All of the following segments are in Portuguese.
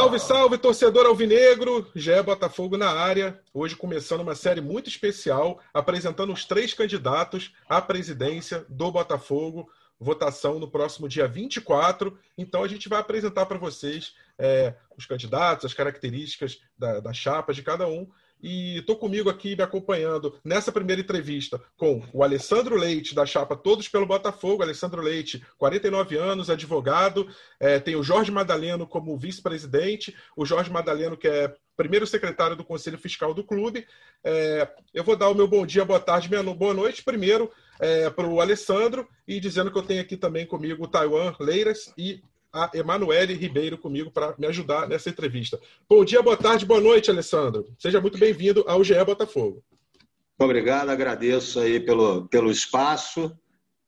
Salve, salve, torcedor alvinegro! Já é Botafogo na área. Hoje começando uma série muito especial, apresentando os três candidatos à presidência do Botafogo. Votação no próximo dia 24. Então a gente vai apresentar para vocês é, os candidatos, as características da chapa de cada um e estou comigo aqui me acompanhando nessa primeira entrevista com o Alessandro Leite, da chapa Todos pelo Botafogo. Alessandro Leite, 49 anos, advogado. É, tem o Jorge Madaleno como vice-presidente, o Jorge Madaleno, que é primeiro secretário do Conselho Fiscal do clube. É, eu vou dar o meu bom dia, boa tarde, boa noite, primeiro é, para o Alessandro, e dizendo que eu tenho aqui também comigo o Taiwan Leiras e a Emanuele Ribeiro comigo para me ajudar nessa entrevista. Bom dia, boa tarde, boa noite, Alessandro. Seja muito bem-vindo ao GE Botafogo. Muito obrigado, agradeço aí pelo, pelo espaço.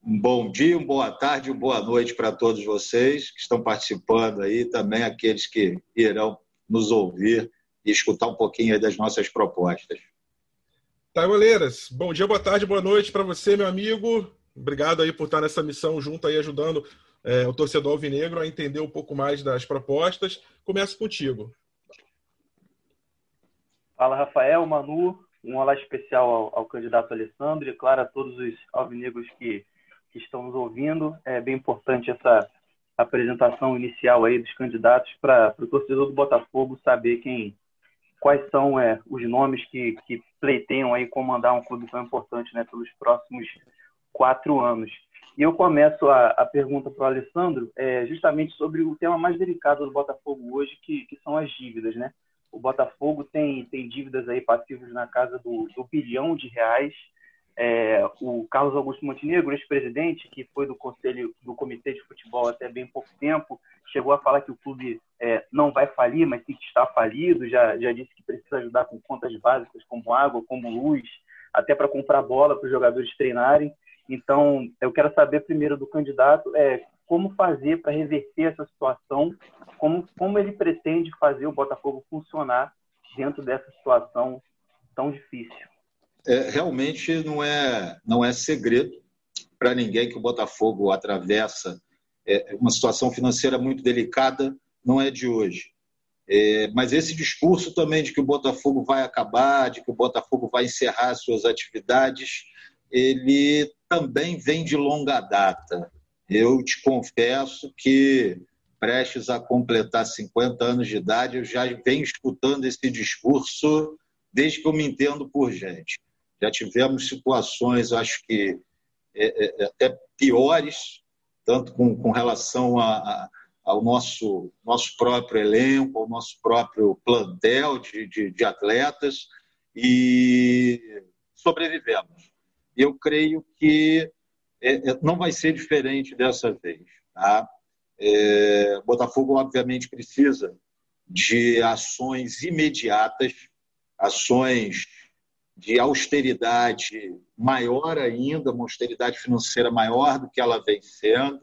Um bom dia, uma boa tarde, uma boa noite para todos vocês que estão participando aí, também aqueles que irão nos ouvir e escutar um pouquinho das nossas propostas. Taiwaleiras, bom dia, boa tarde, boa noite para você, meu amigo. Obrigado aí por estar nessa missão junto aí, ajudando é, o torcedor alvinegro a entender um pouco mais das propostas. Começo contigo. Fala, Rafael, Manu. Um olá especial ao, ao, candidato Alessandro e, claro, a todos os alvinegros que, que estão nos ouvindo. É bem importante essa apresentação inicial aí dos candidatos para o torcedor do Botafogo saber quem, quais são é, os nomes que, que pleiteiam aí comandar um clube tão importante né, pelos próximos quatro anos. E eu começo a, a pergunta para o Alessandro é, justamente sobre o tema mais delicado do Botafogo hoje, que, que são as dívidas, né? O Botafogo tem, tem dívidas aí passivos na casa do, do bilhão de reais. É, o Carlos Augusto Montenegro, ex-presidente, que foi do conselho do comitê de futebol até bem pouco tempo, chegou a falar que o clube é, não vai falir, mas sim que está falido. Já, já disse que precisa ajudar com contas básicas como água, como luz, até para comprar bola para os jogadores treinarem. Então, eu quero saber primeiro do candidato é, como fazer para reverter essa situação, como, como ele pretende fazer o Botafogo funcionar dentro dessa situação tão difícil. É, realmente não é, não é segredo para ninguém que o Botafogo atravessa é, uma situação financeira muito delicada, não é de hoje. É, mas esse discurso também de que o Botafogo vai acabar, de que o Botafogo vai encerrar suas atividades, ele também vem de longa data. Eu te confesso que, prestes a completar 50 anos de idade, eu já venho escutando esse discurso desde que eu me entendo por gente. Já tivemos situações, acho que é, é, até piores, tanto com, com relação a, a, ao nosso, nosso próprio elenco, ao nosso próprio plantel de, de, de atletas, e sobrevivemos eu creio que é, é, não vai ser diferente dessa vez. Tá? É, Botafogo, obviamente, precisa de ações imediatas, ações de austeridade maior ainda, uma austeridade financeira maior do que ela vem sendo,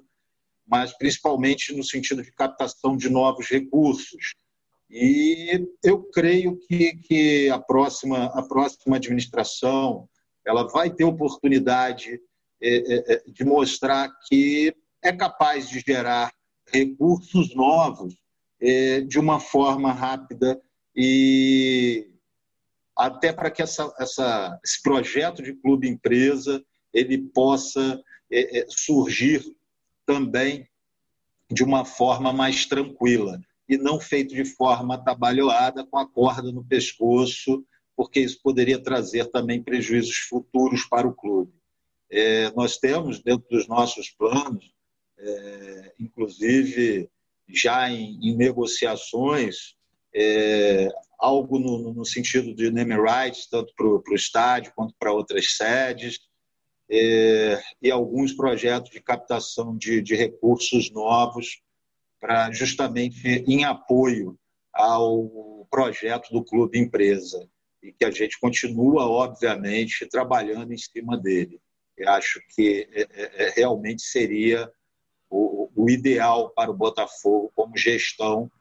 mas principalmente no sentido de captação de novos recursos. E eu creio que, que a, próxima, a próxima administração, ela vai ter oportunidade é, é, é, de mostrar que é capaz de gerar recursos novos de uma forma rápida e até para que essa, essa, esse projeto de clube empresa ele possa surgir também de uma forma mais tranquila e não feito de forma atabalhoada com a corda no pescoço porque isso poderia trazer também prejuízos futuros para o clube. É, nós temos, dentro dos nossos planos, é, inclusive já em, em negociações, é, algo no, no, sentido de name rights, tanto para o estádio quanto para outras sedes, é, e alguns projetos de captação de, de recursos novos para justamente em apoio ao projeto do Clube Empresa e que a gente continua, obviamente, trabalhando em cima dele. Eu acho que é, é, é realmente seria o, ideal para o Botafogo como gestão,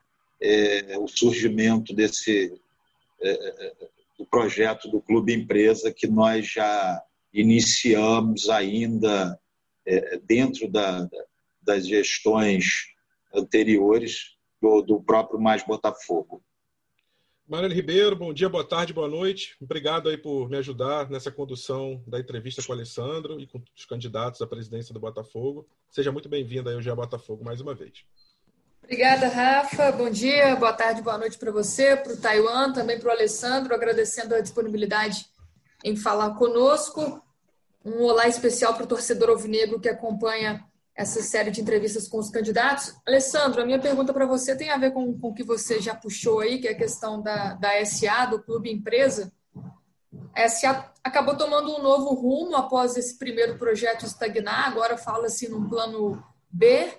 é, o surgimento desse é, é, do projeto do Clube Empresa que nós já iniciamos ainda dentro da, das gestões anteriores do, do próprio Mais Botafogo. Manuel Ribeiro, bom dia, boa tarde, boa noite. Obrigado aí por me ajudar nessa condução da entrevista com o Alessandro e com os candidatos à presidência do Botafogo. Seja muito bem-vindo aí ao Botafogo mais uma vez. Obrigada, Rafa. Bom dia, boa tarde, boa noite para você, para o Taiwan, também para o Alessandro, agradecendo a disponibilidade em falar conosco. Um olá especial para o torcedor alvinegro que acompanha essa série de entrevistas com os candidatos. Alessandro, a minha pergunta para você tem a ver com, com o que você já puxou aí, que é a questão da, da SA, do Clube Empresa. A SA acabou tomando um novo rumo após esse primeiro projeto estagnar, agora fala-se num plano B.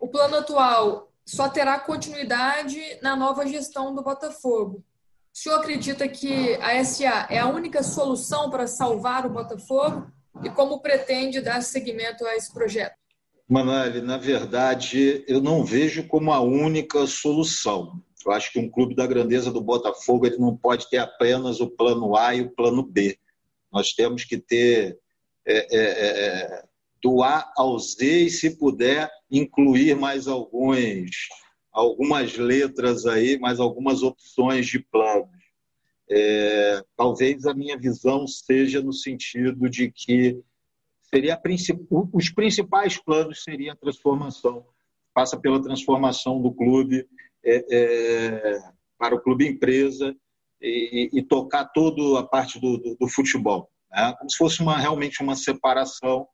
O plano atual só terá continuidade na nova gestão do Botafogo. O senhor acredita que a SA é a única solução para salvar o Botafogo? E como pretende dar seguimento a esse projeto? Manoel, na verdade, eu não vejo como a única solução. Eu acho que um clube da grandeza do Botafogo ele não pode ter apenas o plano A e o plano B. Nós temos que ter é, é, é, do A ao Z e, se puder, incluir mais alguns, algumas letras aí, mais algumas opções de planos. É, talvez a minha visão seja no sentido de que seria os principais planos seria a transformação, passa pela transformação do clube é, é, para o clube empresa e, e, tocar toda a parte do, do, do futebol, né? como se fosse uma, realmente uma separação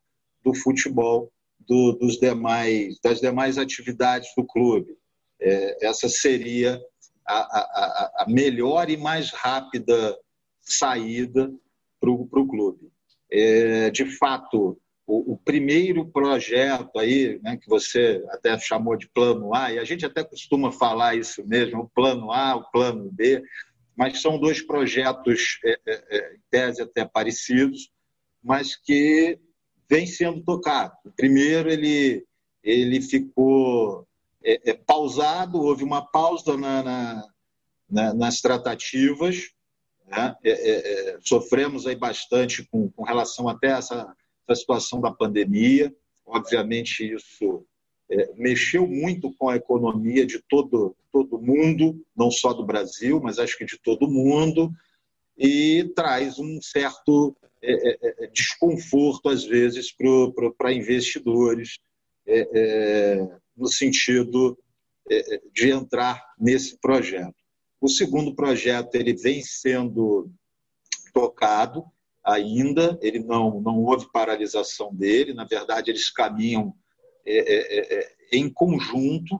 do futebol do, dos demais das demais atividades do clube. É, essa seria a, a, a, melhor e mais rápida saída para o clube. É, de fato, o, o, primeiro projeto aí, né, que você até chamou de plano A, e a gente até costuma falar isso mesmo, o plano A, o plano B, mas são dois projetos, é, é, é em tese até parecidos, mas que vêm sendo tocados. O primeiro, ele, ele ficou é, é pausado, houve uma pausa na, na, na, nas tratativas, né? É, é, é, sofremos aí bastante com, com relação até a essa, essa situação da pandemia. Obviamente, isso é, mexeu muito com a economia de todo, todo mundo, não só do Brasil, mas acho que de todo mundo, e traz um certo é, é, desconforto, às vezes, para investidores, no sentido de entrar nesse projeto. O segundo projeto ele vem sendo tocado ainda, ele não, não houve paralisação dele, na verdade, eles caminham é, é, é, é em conjunto,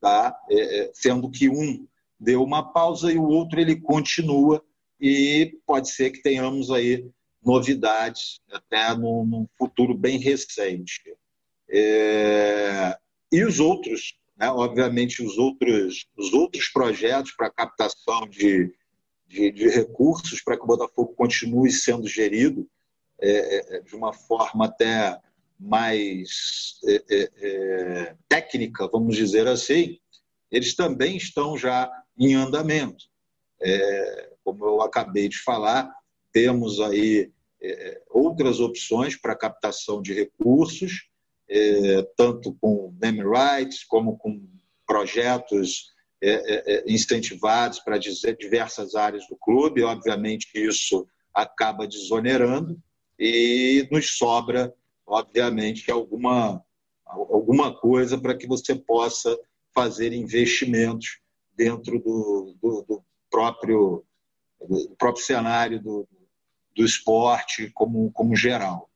tá? É, é, sendo que um deu uma pausa e o outro ele continua, e pode ser que tenhamos aí novidades até num, futuro bem recente. e os outros né? Obviamente, os outros, os outros projetos para captação de, de, de recursos para que o Botafogo continue sendo gerido é, é, é de uma forma até mais é, é, é, técnica, vamos dizer assim, eles também estão já em andamento. como eu acabei de falar, temos aí outras opções para captação de recursos tanto com name rights como com projetos é, é, é incentivados para diversas áreas do clube. Obviamente, isso acaba desonerando e nos sobra, obviamente, alguma, alguma coisa para que você possa fazer investimentos dentro do, do, do próprio, do próprio cenário do, do esporte como, como geral.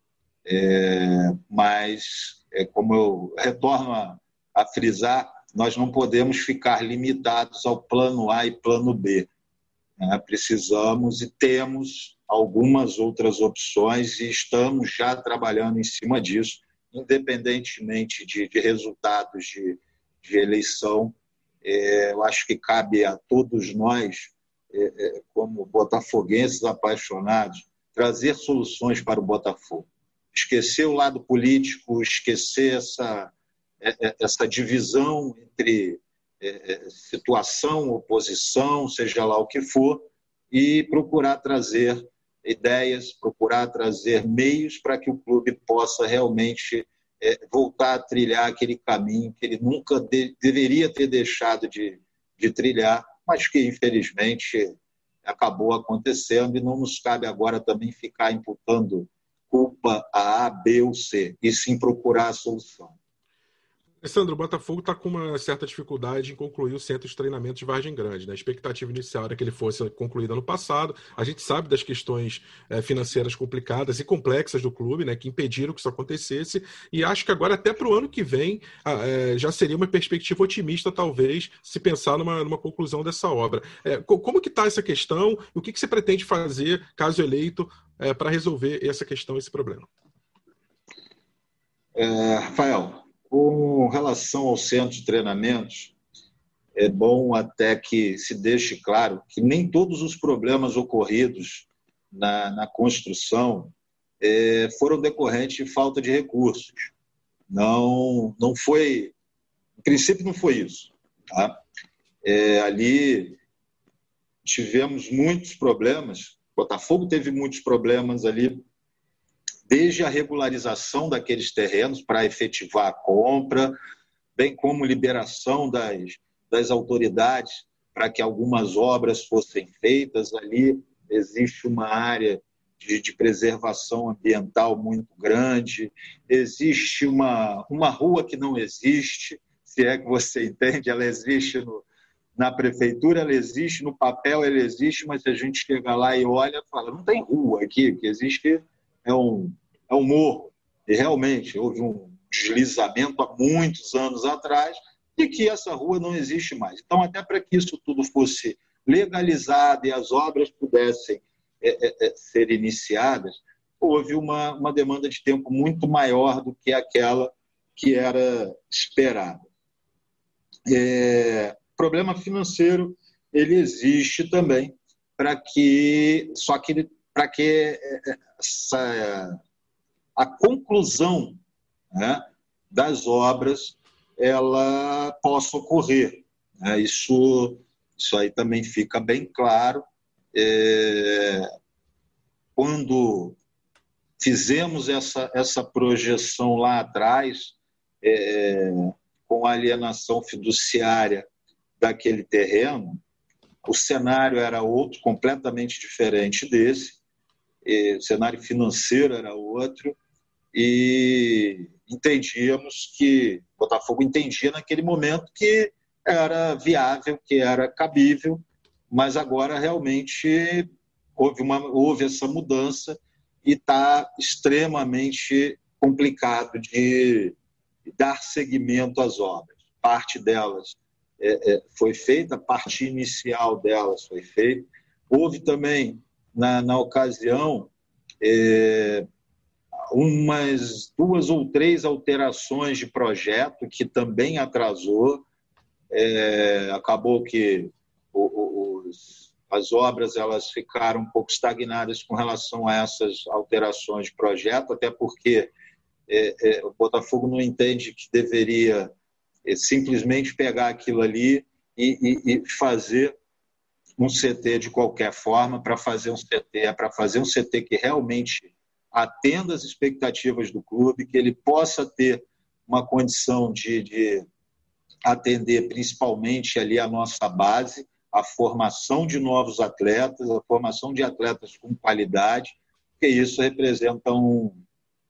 É, mas é, como eu retorno a, a frisar, nós não podemos ficar limitados ao plano A e plano B. Né? Precisamos e temos algumas outras opções e estamos já trabalhando em cima disso, independentemente de, de resultados de, de eleição. É, eu acho que cabe a todos nós, é, é, como botafoguenses apaixonados, trazer soluções para o Botafogo. Esquecer o lado político, esquecer essa, é, é, essa divisão entre situação, oposição, seja lá o que for, e procurar trazer ideias, procurar trazer meios para que o clube possa realmente é, voltar a trilhar aquele caminho que ele nunca de, deveria ter deixado de, de trilhar, mas que infelizmente acabou acontecendo. E não nos cabe agora também ficar imputando culpa a A, B ou C, e sim procurar a solução. Alessandro, o Botafogo está com uma certa dificuldade em concluir o centro de treinamento de Vargem Grande. Né? A expectativa inicial era que ele fosse concluído ano passado. A gente sabe das questões é, financeiras complicadas e complexas do clube, né, que impediram que isso acontecesse. E acho que agora, até para o ano que vem, é, já seria uma perspectiva otimista, talvez, se pensar numa, numa conclusão dessa obra. É, como que está essa questão? O que, que você pretende fazer, caso eleito, para resolver essa questão, esse problema? É, Rafael, com relação ao centro de treinamentos, é bom até que se deixe claro que nem todos os problemas ocorridos na, na construção é, foram decorrentes de falta de recursos. Não, não foi, em princípio, não foi isso. Tá? É, ali tivemos muitos problemas. Botafogo teve muitos problemas ali desde a regularização daqueles terrenos para efetivar a compra, bem como liberação das, das autoridades para que algumas obras fossem feitas. Ali existe uma área de, de, preservação ambiental muito grande, existe uma, uma rua que não existe, se é que você entende, ela existe no, na prefeitura, ela existe, no papel ela existe, mas se a gente chega lá e olha, fala, não tem rua aqui, o que existe é um, é um morro. E realmente houve um deslizamento há muitos anos atrás e que essa rua não existe mais. Então, até para que isso tudo fosse legalizado e as obras pudessem é, é, é, ser iniciadas, houve uma, uma demanda de tempo muito maior do que aquela que era esperada. É, problema financeiro ele existe também para que só que para que é, é, essa a conclusão né, das obras ela possa ocorrer. Né? Isso, isso aí também fica bem claro. É, quando fizemos essa, essa projeção lá atrás, é, com a alienação fiduciária daquele terreno, o cenário era outro, completamente diferente desse, o cenário financeiro era outro, e entendíamos que Botafogo entendia naquele momento que era viável, que era cabível, mas agora realmente houve, uma, houve essa mudança e está extremamente complicado de dar seguimento às obras. Parte delas é, é, foi feita, parte inicial delas foi feita. Houve também, na, na ocasião, é, umas duas ou três alterações de projeto que também atrasou. É, acabou que os, as obras elas ficaram um pouco estagnadas com relação a essas alterações de projeto, até porque é, é, o Botafogo não entende que deveria é, simplesmente pegar aquilo ali e, e, e fazer um CT de qualquer forma para fazer um CT, é para fazer um CT que realmente atenda às expectativas do clube, que ele possa ter uma condição de, de atender principalmente ali a nossa base, a formação de novos atletas, a formação de atletas com qualidade, que isso representa um,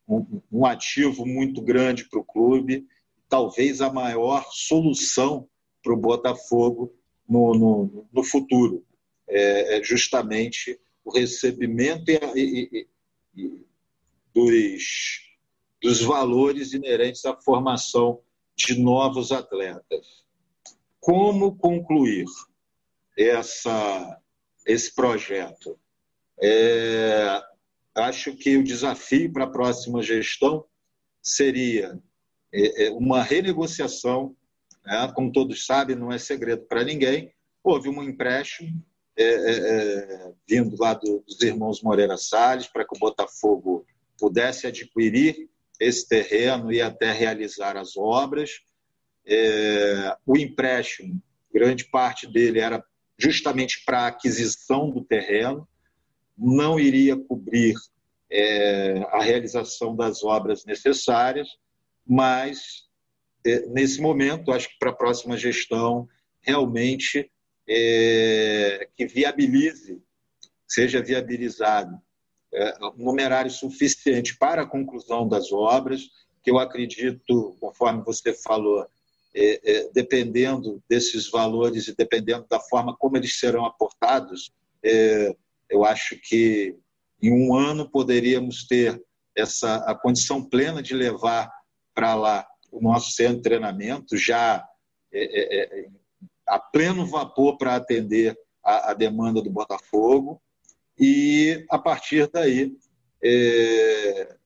um, um ativo muito grande para o clube, talvez a maior solução para o Botafogo no, no, no futuro. É, é, justamente o recebimento e, e, e, dos, dos valores inerentes à formação de novos atletas. Como concluir essa, esse projeto? É, acho que o desafio para a próxima gestão seria é, é, uma renegociação Né? Como todos sabem, não é segredo para ninguém. Houve um empréstimo é, é, é, vindo lá do, dos irmãos Moreira Salles para que o Botafogo pudesse adquirir esse terreno e até realizar as obras. É, o empréstimo, grande parte dele era justamente para a aquisição do terreno, não iria cobrir é, a realização das obras necessárias, mas nesse momento, acho que para a próxima gestão, realmente é, que viabilize, seja viabilizado é, um numerário suficiente para a conclusão das obras, que eu acredito, conforme você falou, é, é, dependendo desses valores e dependendo da forma como eles serão aportados, é, eu acho que em um ano poderíamos ter essa a condição plena de levar para lá o nosso centro de treinamento já é, é, é a pleno vapor para atender a, a, demanda do Botafogo e a partir daí é,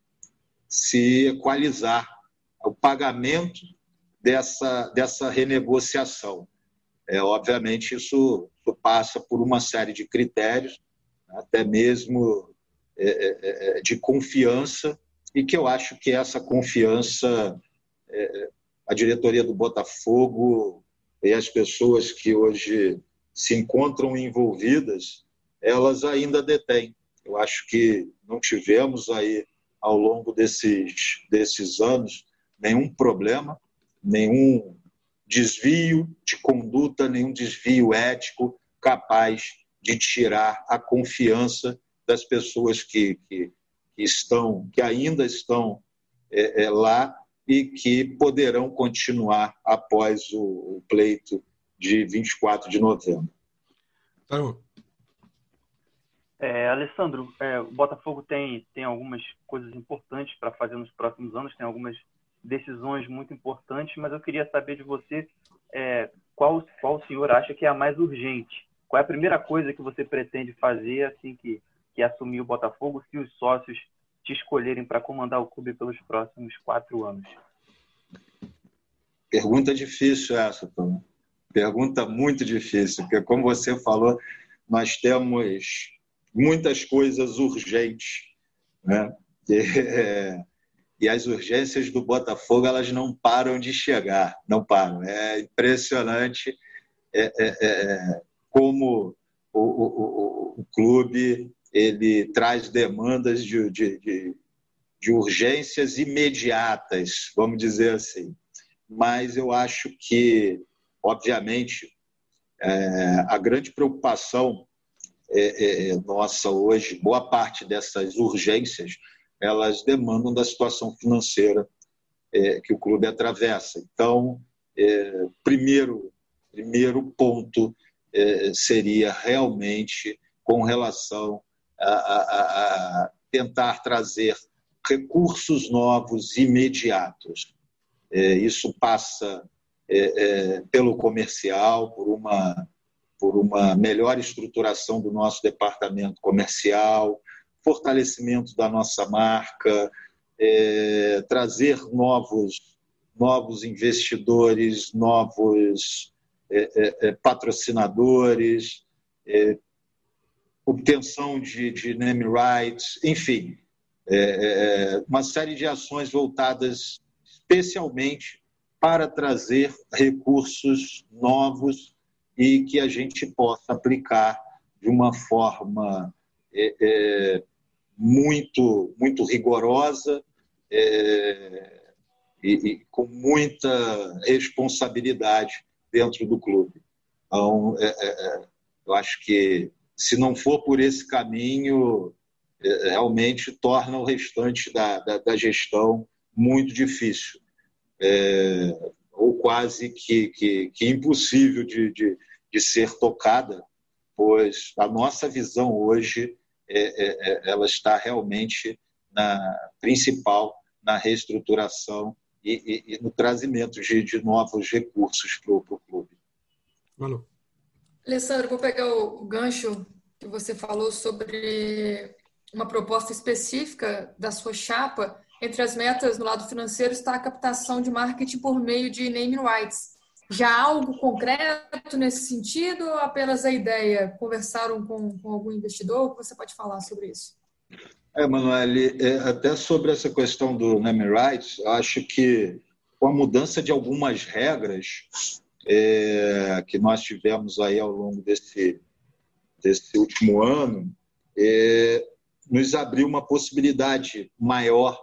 se equalizar o pagamento dessa, dessa renegociação. É, obviamente, isso, isso passa por uma série de critérios, até mesmo é, é, é, de confiança, e que eu acho que essa confiança, a diretoria do Botafogo e as pessoas que hoje se encontram envolvidas, elas ainda detêm. Eu acho que não tivemos aí, ao longo desses, desses anos, nenhum problema nenhum desvio de conduta, nenhum desvio ético capaz de tirar a confiança das pessoas que, que, que estão, que ainda estão é, é, lá e que poderão continuar após o, pleito de 24 de novembro. É, Alessandro, é, o Botafogo tem, tem algumas coisas importantes para fazer nos próximos anos, tem algumas decisões muito importantes, mas eu queria saber de você é, qual, qual o senhor acha que é a mais urgente? Qual é a primeira coisa que você pretende fazer assim que, que assumir o Botafogo, se os sócios te escolherem para comandar o clube pelos próximos quatro anos? Pergunta difícil essa, Tom. Pergunta muito difícil, porque como você falou, nós temos muitas coisas urgentes, né? É, e as urgências do Botafogo elas não param de chegar, não param. É impressionante é, é, é, é como o, o, o, o, clube ele traz demandas de, de, de, de urgências imediatas, vamos dizer assim. Mas eu acho que, obviamente, é, a grande preocupação é, é, nossa hoje, boa parte dessas urgências elas demandam da situação financeira é, que o clube atravessa. Então, é, primeiro, primeiro ponto é, seria realmente com relação a, a, tentar trazer recursos novos imediatos. É, isso passa é, é, pelo comercial, por uma por uma melhor estruturação do nosso departamento comercial, fortalecimento da nossa marca, é, trazer novos, novos investidores, novos é, é, patrocinadores, obtenção de, de, name rights, enfim, é, uma série de ações voltadas especialmente para trazer recursos novos e que a gente possa aplicar de uma forma é, é, muito, muito rigorosa é, e, e, com muita responsabilidade dentro do clube. Então, é, é, é, eu acho que se não for por esse caminho, é, realmente torna o restante da, da, da gestão muito difícil, ou quase que, que, que impossível de, de, de ser tocada, pois a nossa visão hoje é, é, é, ela está realmente na principal na reestruturação e, e, e no trazimento de, de, novos recursos para o clube. Manu. Alessandro, vou pegar o gancho que você falou sobre uma proposta específica da sua chapa. Entre as metas no lado financeiro está a captação de marketing por meio de name rights. Já há algo concreto nesse sentido ou apenas a ideia? Conversaram com, com algum investidor? Você pode falar sobre isso? É, Manuel, é, até sobre essa questão do naming rights, acho que com a mudança de algumas regras é, que nós tivemos aí ao longo desse, desse último ano, é, nos abriu uma possibilidade maior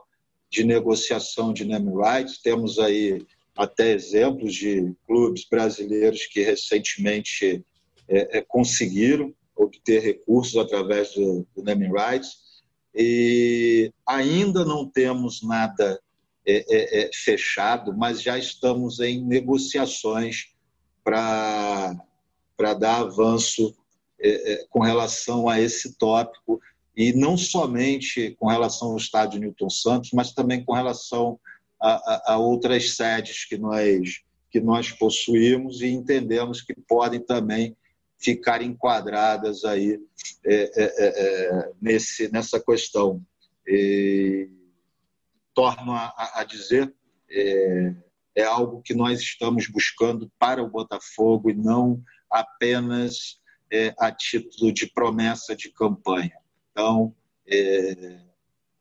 de negociação de name rights. Temos aí até exemplos de clubes brasileiros que recentemente é, é, conseguiram obter recursos através do, do naming rights e ainda não temos nada é, é, é fechado, mas já estamos em negociações para dar avanço é, é, com relação a esse tópico e não somente com relação ao estádio Newton Santos, mas também com relação a, a, a outras sedes que nós, que nós possuímos e entendemos que podem também ficar enquadradas aí é, é, é, nesse, nessa questão. E, torno a, a dizer, é, é, algo que nós estamos buscando para o Botafogo e não apenas é, a título de promessa de campanha. Então,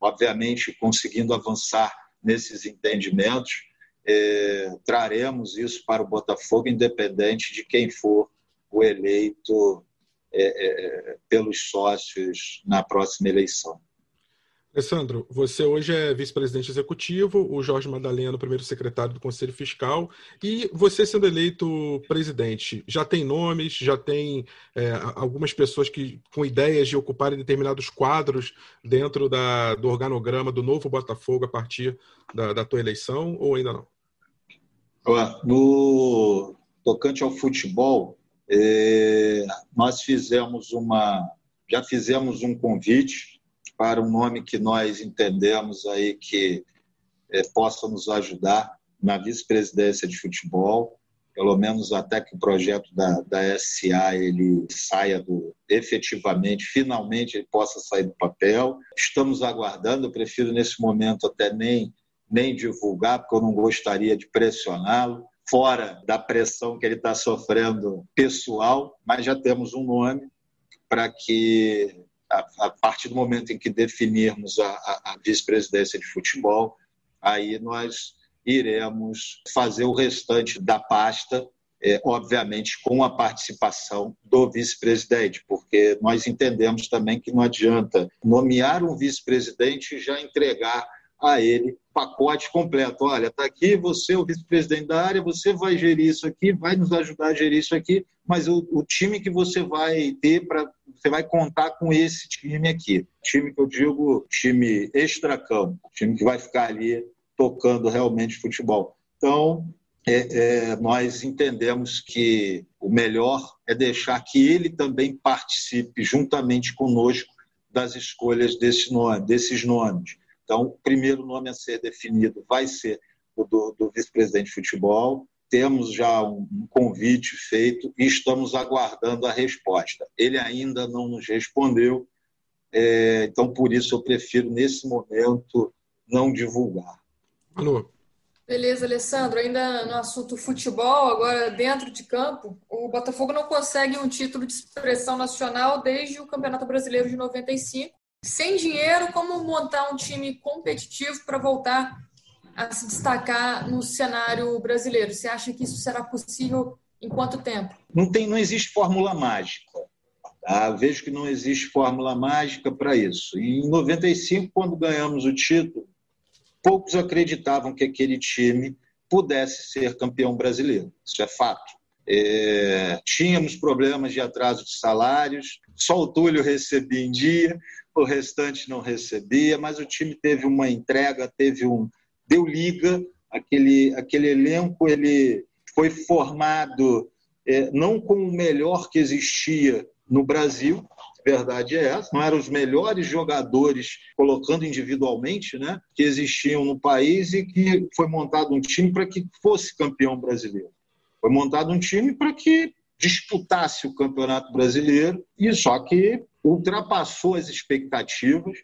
obviamente, conseguindo avançar nesses entendimentos, é, traremos isso para o Botafogo, independente de quem for o eleito é, é, pelos sócios na próxima eleição. Alessandro, você hoje é vice-presidente executivo, o Jorge Madalena, primeiro secretário do Conselho Fiscal, e você sendo eleito presidente, já tem nomes, já tem é, algumas pessoas que com ideias de ocuparem determinados quadros dentro da, do organograma do novo Botafogo a partir da, da tua eleição, ou ainda não? No tocante ao futebol, é, nós fizemos uma, já fizemos um convite para um nome que nós entendemos aí que é, possa nos ajudar na vice-presidência de futebol, pelo menos até que o projeto da, da SA ele saia do efetivamente, finalmente ele possa sair do papel. Estamos aguardando, eu prefiro nesse momento até nem nem divulgar, porque eu não gostaria de pressioná-lo, fora da pressão que ele está sofrendo pessoal, mas já temos um nome para que a, a partir do momento em que definirmos a, a, a vice-presidência de futebol, aí nós iremos fazer o restante da pasta, é, obviamente com a participação do vice-presidente, porque nós entendemos também que não adianta nomear um vice-presidente e já entregar a ele pacote completo. Olha, está aqui, você o vice-presidente da área, você vai gerir isso aqui, vai nos ajudar a gerir isso aqui, mas o, o time que você vai ter para. Você vai contar com esse time aqui. Time que eu digo, time extracampo, time que vai ficar ali tocando realmente futebol. Então, é, é, nós entendemos que o melhor é deixar que ele também participe juntamente conosco das escolhas desse nome, desses nomes. Então, o primeiro nome a ser definido vai ser o do, do vice-presidente de futebol. Temos já um, um convite feito e estamos aguardando a resposta. Ele ainda não nos respondeu, é, então por isso eu prefiro, nesse momento, não divulgar. Alô. Beleza, Alessandro. Ainda no assunto futebol, agora dentro de campo, o Botafogo não consegue um título de expressão nacional desde o Campeonato Brasileiro de 95 sem dinheiro, como montar um time competitivo para voltar a se destacar no cenário brasileiro? Você acha que isso será possível em quanto tempo? Não, tem, não existe fórmula mágica. Tá? Vejo que não existe fórmula mágica para isso. Em 95, quando ganhamos o título, poucos acreditavam que aquele time pudesse ser campeão brasileiro. Isso é fato. É, tínhamos problemas de atraso de salários, só o Túlio recebia em dia, o restante não recebia, mas o time teve uma entrega, teve um deu liga, aquele aquele elenco ele foi formado é, não com o melhor que existia no Brasil, verdade é essa, não eram os melhores jogadores colocando individualmente, né, que existiam no país e que foi montado um time para que fosse campeão brasileiro. Foi montado um time para que disputasse o Campeonato Brasileiro e só que ultrapassou as expectativas,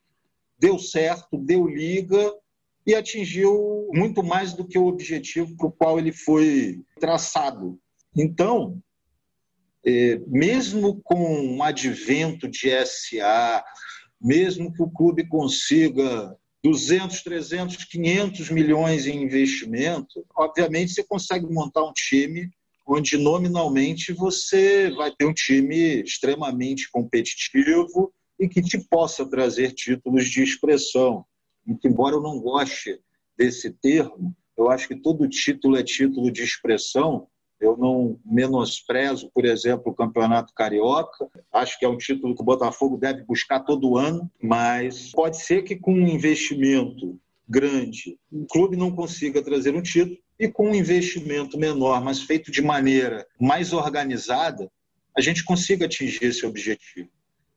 deu certo, deu liga e atingiu muito mais do que o objetivo para o qual ele foi traçado. Então, é, mesmo com o advento de SA, mesmo que o clube consiga 200, 300, 500 milhões em investimento, obviamente você consegue montar um time onde nominalmente você vai ter um time extremamente competitivo e que te possa trazer títulos de expressão. Embora eu não goste desse termo, eu acho que todo título é título de expressão. Eu não menosprezo, por exemplo, o Campeonato Carioca. Acho que é um título que o Botafogo deve buscar todo ano, mas pode ser que com um investimento grande o clube não consiga trazer um título e com um investimento menor, mas feito de maneira mais organizada, a gente consiga atingir esse objetivo.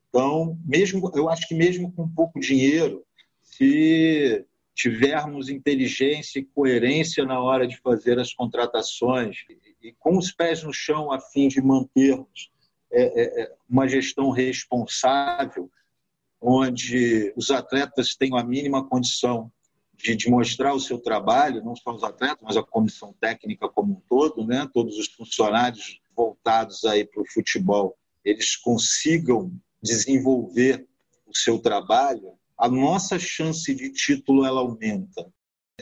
Então, mesmo eu acho que mesmo com pouco dinheiro, se tivermos inteligência e coerência na hora de fazer as contratações e com os pés no chão a fim de mantermos é, é, é, uma gestão responsável, onde os atletas tenham a mínima condição de, de, mostrar o seu trabalho, não só os atletas, mas a comissão técnica como um todo, né? todos os funcionários voltados aí para o futebol, eles consigam desenvolver o seu trabalho, a nossa chance de título ela aumenta.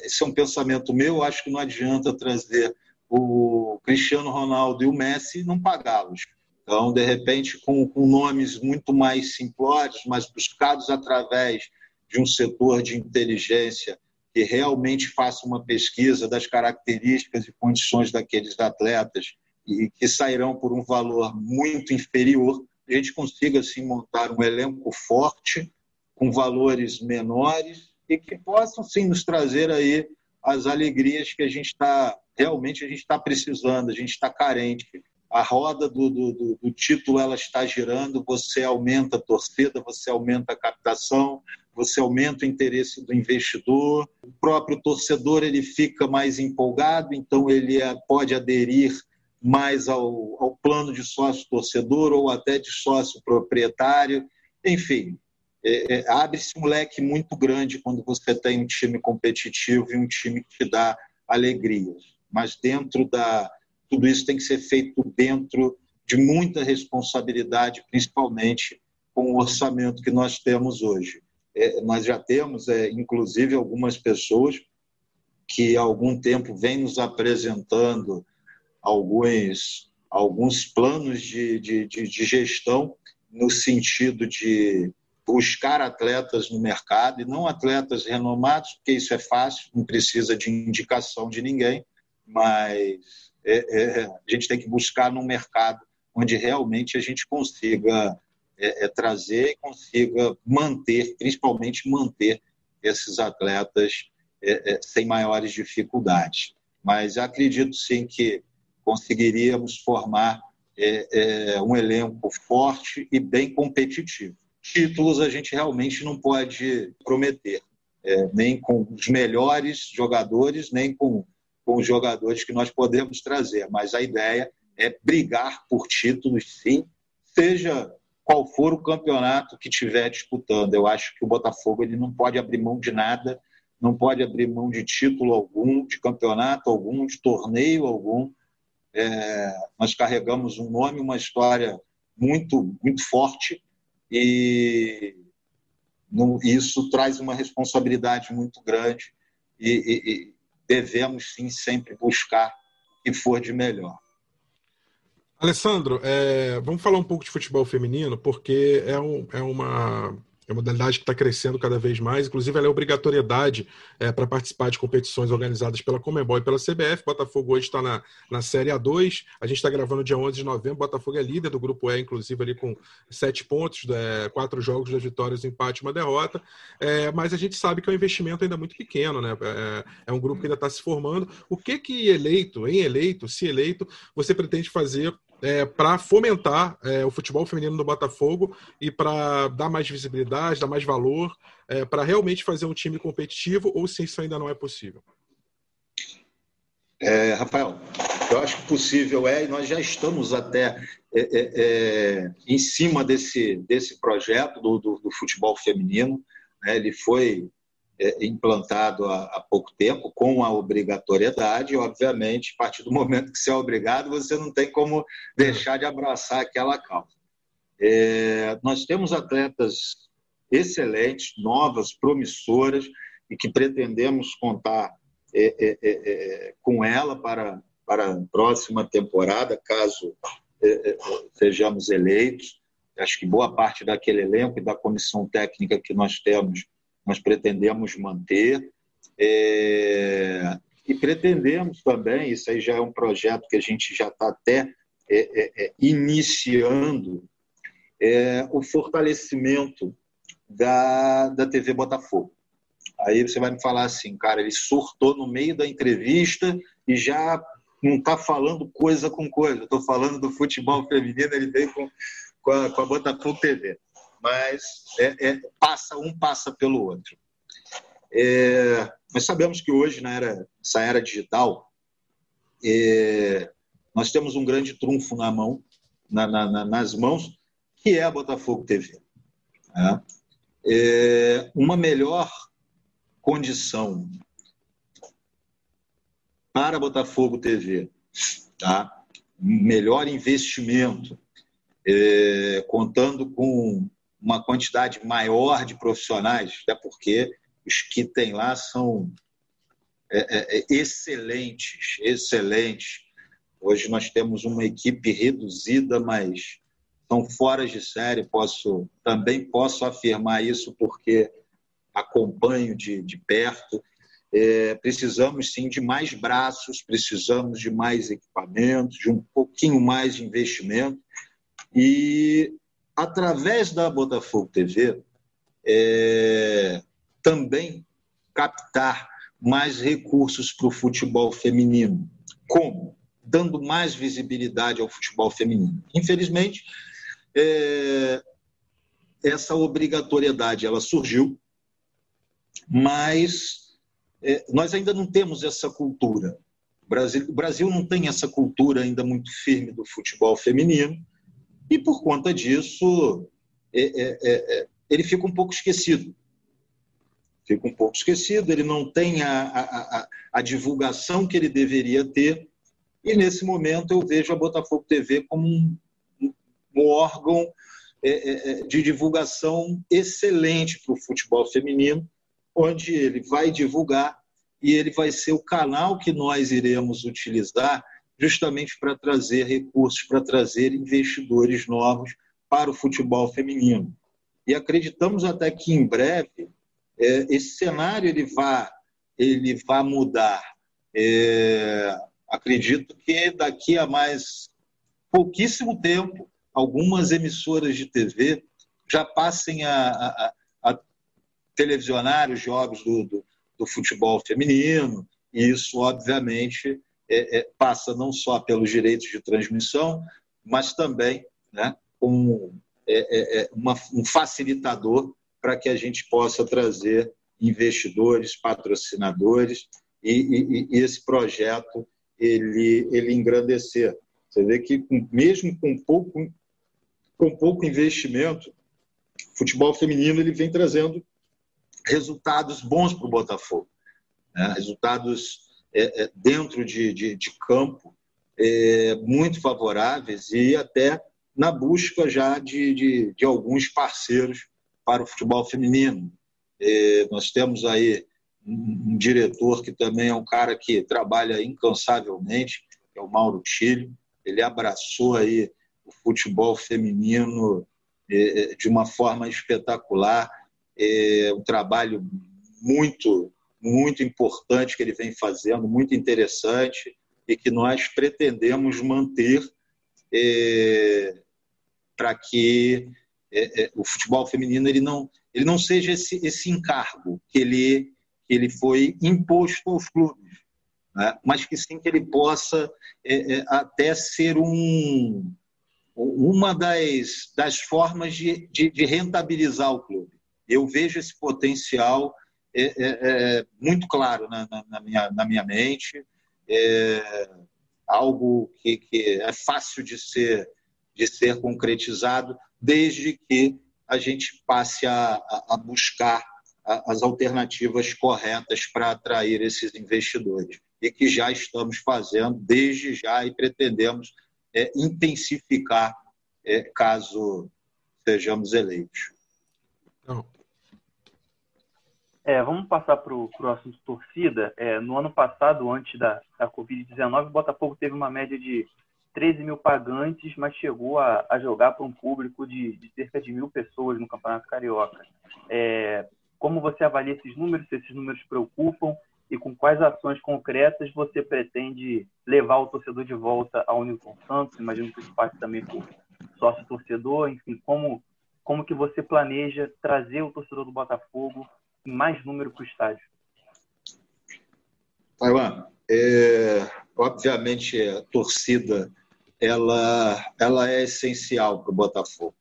Esse é um pensamento meu, acho que não adianta trazer o Cristiano Ronaldo e o Messi não pagá-los. Então, de repente, com, com nomes muito mais simplórios, mas buscados através de um setor de inteligência que realmente faça uma pesquisa das características e condições daqueles atletas e que sairão por um valor muito inferior, a gente consiga assim montar um elenco forte com valores menores e que possam sim nos trazer aí as alegrias que a gente está realmente a gente está precisando, a gente está carente. A roda do, do, do, título ela está girando, você aumenta a torcida, você aumenta a captação, você aumenta o interesse do investidor, o próprio torcedor ele fica mais empolgado, então ele é, pode aderir mais ao, ao plano de sócio torcedor ou até de sócio proprietário, enfim, é, é, abre-se um leque muito grande quando você tem um time competitivo e um time que te dá alegrias. Mas dentro da. Tudo isso tem que ser feito dentro de muita responsabilidade, principalmente com o orçamento que nós temos hoje. É, nós já temos, é, inclusive, algumas pessoas que há algum tempo vêm nos apresentando alguns, alguns planos de, de, de, de gestão no sentido de buscar atletas no mercado e não atletas renomados, porque isso é fácil, não precisa de indicação de ninguém, mas é, é, a gente tem que buscar no mercado onde realmente a gente consiga é, é trazer e consiga manter, principalmente manter esses atletas é, é, sem maiores dificuldades. Mas acredito sim que conseguiríamos formar um elenco forte e bem competitivo títulos a gente realmente não pode prometer, é, nem com os melhores jogadores, nem com, com os jogadores que nós podemos trazer. Mas a ideia é brigar por títulos, sim, seja qual for o campeonato que estiver disputando. Eu acho que o Botafogo ele não pode abrir mão de nada, não pode abrir mão de título algum, de campeonato algum, de torneio algum. É, nós carregamos um nome, uma história muito, muito forte e isso traz uma responsabilidade muito grande e, e, devemos sim sempre buscar o que for de melhor. Alessandro, é, vamos falar um pouco de futebol feminino, porque é, um, é uma é uma modalidade que está crescendo cada vez mais, inclusive ela é obrigatoriedade é, para participar de competições organizadas pela Comembol e pela CBF. Botafogo hoje está na, na Série A2, a gente está gravando dia 11 de novembro. Botafogo é líder do grupo E, inclusive, ali com sete pontos, é, quatro jogos, duas vitórias, um empate uma derrota. É, mas a gente sabe que é um investimento ainda muito pequeno, né? É, é um grupo que ainda está se formando. O que que eleito, em eleito, se eleito, você pretende fazer é, para fomentar é, o futebol feminino do Botafogo e para dar mais visibilidade, dar mais valor, é, para realmente fazer um time competitivo, ou se isso ainda não é possível? É, Rafael, eu acho que possível é, e nós já estamos até é, é, em cima desse, desse projeto do, do, do futebol feminino. Né? Ele foi implantado há, há, pouco tempo, com a obrigatoriedade, obviamente, a partir do momento que você é obrigado, você não tem como deixar de abraçar aquela causa. É, nós temos atletas excelentes, novas, promissoras, e que pretendemos contar é, é, é, é com ela para, para a próxima temporada, caso sejamos eleitos. Acho que boa parte daquele elenco e da comissão técnica que nós temos nós pretendemos manter. É, e pretendemos também, isso aí já é um projeto que a gente já está até é, é, é, iniciando, é, o fortalecimento da, da TV Botafogo. Aí você vai me falar assim, cara, ele surtou no meio da entrevista e já não está falando coisa com coisa. Estou falando do futebol feminino, ele veio com, com, a, com a Botafogo TV mas é, é, passa um passa pelo outro. É, nós sabemos que hoje, na era, essa era digital, é, nós temos um grande trunfo na mão, na, na, nas mãos, que é a Botafogo TV. Né? É, uma melhor condição para a Botafogo TV, tá? melhor investimento, é, contando com uma quantidade maior de profissionais, até porque os que tem lá são é, é, é, excelentes, excelentes. Hoje nós temos uma equipe reduzida, mas são fora de série. Posso também posso afirmar isso porque acompanho de, de perto. É, precisamos sim de mais braços, precisamos de mais equipamentos, de um pouquinho mais de investimento. E através da Botafogo TV, é, também captar mais recursos para o futebol feminino. Como? Dando mais visibilidade ao futebol feminino. Infelizmente, é, essa obrigatoriedade ela surgiu, mas é, nós ainda não temos essa cultura. O Brasil, o Brasil não tem essa cultura ainda muito firme do futebol feminino e por conta disso é, é, é, é, ele fica um pouco esquecido. Fica um pouco esquecido, ele não tem a, a, a, a divulgação que ele deveria ter, e nesse momento eu vejo a Botafogo TV como um, um órgão é, de divulgação excelente para o futebol feminino, onde ele vai divulgar e ele vai ser o canal que nós iremos utilizar justamente para trazer recursos, para trazer investidores novos para o futebol feminino. E acreditamos até que em breve é, esse cenário ele vai, ele vai mudar. É, acredito que daqui a mais pouquíssimo tempo, algumas emissoras de TV já passem a, a, a televisionar os jogos do, do, do futebol feminino, e isso, obviamente, é, é, passa não só pelos direitos de transmissão, mas também né, é, é, é, uma, um facilitador para que a gente possa trazer investidores, patrocinadores e, e, e, esse projeto ele, ele engrandecer. Você vê que mesmo com pouco, com pouco investimento, o futebol feminino ele vem trazendo resultados bons para o Botafogo, né? resultados é, é, dentro de, de, de campo é, muito favoráveis e até na busca já de, de, de alguns parceiros para o futebol feminino. É, nós temos aí um, diretor que também é um cara que trabalha incansavelmente, é o Mauro Tilho. Ele abraçou aí o futebol feminino é, é de uma forma espetacular, é um trabalho muito muito importante que ele vem fazendo, muito interessante e que nós pretendemos manter é, para que é, é, o futebol feminino ele não ele não seja esse, esse encargo que ele ele foi imposto aos clubes, né? mas que sim que ele possa é, é, até ser um uma das, das formas de, de, de rentabilizar o clube. Eu vejo esse potencial é, é, é muito claro na, na, na, minha, na minha mente, é algo que, que é fácil de ser, de ser concretizado, desde que a gente passe a, a buscar as alternativas corretas para atrair esses investidores e que já estamos fazendo desde já e pretendemos é, intensificar é, caso sejamos eleitos. Não. É, vamos passar para o assunto torcida. É, no ano passado, antes da, da Covid-19, o Botafogo teve uma média de 13 mil pagantes, mas chegou a, a jogar para um público de, de, cerca de mil pessoas no Campeonato Carioca. É, como você avalia esses números, se esses números preocupam e com quais ações concretas você pretende levar o torcedor de volta ao Newton Santos? Imagino que isso passe também por sócio torcedor, enfim, como como que você planeja trazer o torcedor do Botafogo mais número para o estádio? Taiwan, é, obviamente a torcida ela, ela é essencial para o Botafogo.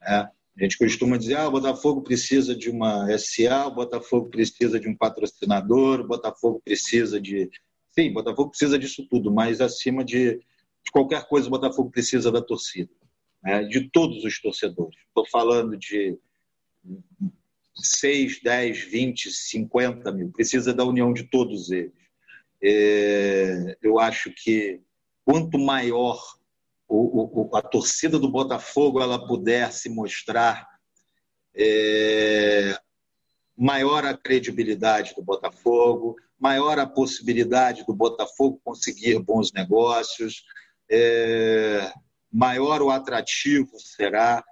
Né? A gente costuma dizer, ah, o Botafogo precisa de uma SA, o Botafogo precisa de um patrocinador, o Botafogo precisa de... Sim, o Botafogo precisa disso tudo, mas acima de, de qualquer coisa, o Botafogo precisa da torcida, né? de todos os torcedores. Estou falando de 6, 10, 20, 50 mil, precisa da união de todos eles. É, eu acho que quanto maior o, o, a torcida do Botafogo ela puder se mostrar, é, maior a credibilidade do Botafogo, maior a possibilidade do Botafogo conseguir bons negócios, é, maior o atrativo será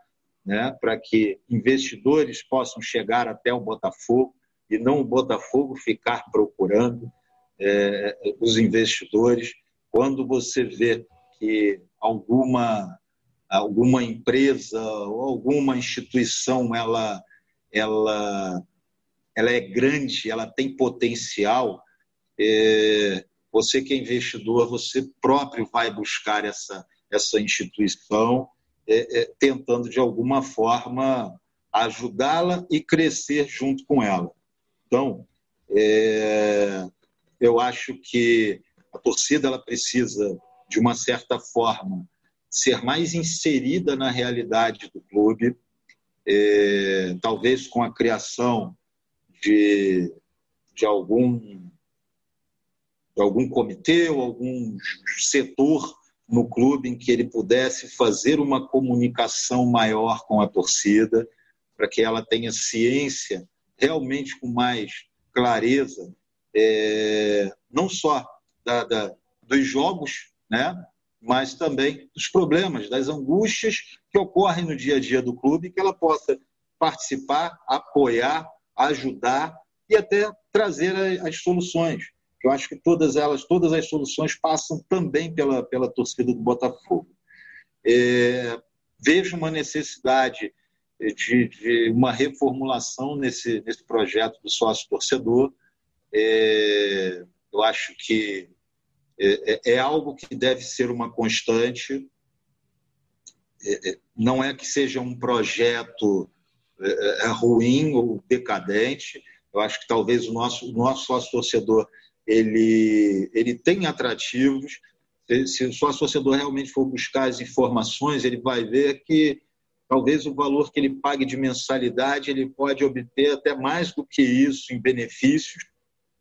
né, para que investidores possam chegar até o Botafogo e não o Botafogo ficar procurando é, os investidores. Quando você vê que alguma alguma empresa ou alguma instituição ela ela ela é grande, ela tem potencial. É, você que é investidor, você próprio vai buscar essa essa instituição, é, é, tentando de alguma forma ajudá-la e crescer junto com ela. Então, é, eu acho que a torcida ela precisa de uma certa forma, ser mais inserida na realidade do clube, é, talvez com a criação de, de algum de algum comitê ou algum setor no clube em que ele pudesse fazer uma comunicação maior com a torcida, para que ela tenha ciência realmente com mais clareza, é, não só da, da, dos jogos né? mas também dos problemas, das angústias que ocorrem no dia a dia do clube, que ela possa participar, apoiar, ajudar e até trazer as soluções. Eu acho que todas elas, todas as soluções passam também pela, pela torcida do Botafogo. É, vejo uma necessidade de, de, uma reformulação nesse, nesse projeto do sócio torcedor. É, eu acho que é, é, é algo que deve ser uma constante. É, é, não é que seja um projeto é, ruim ou decadente. Eu acho que talvez o nosso, o nosso sócio torcedor ele, ele tem atrativos. Se o sócio torcedor realmente for buscar as informações, ele vai ver que talvez o valor que ele pague de mensalidade ele pode obter até mais do que isso em benefícios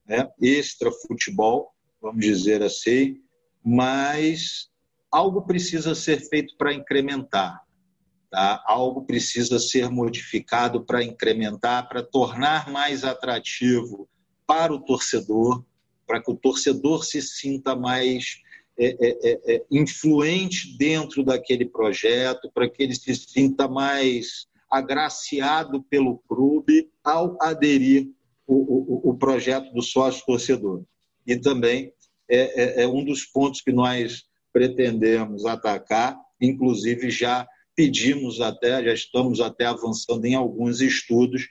né, extra futebol vamos dizer assim, mas algo precisa ser feito para incrementar. Tá? Algo precisa ser modificado para incrementar, para tornar mais atrativo para o torcedor, para que o torcedor se sinta mais é, é, é, é influente dentro daquele projeto, para que ele se sinta mais agraciado pelo clube ao aderir o, o, o projeto do sócio torcedor. E também é, é um dos pontos que nós pretendemos atacar, inclusive já pedimos até, já estamos até avançando em alguns estudos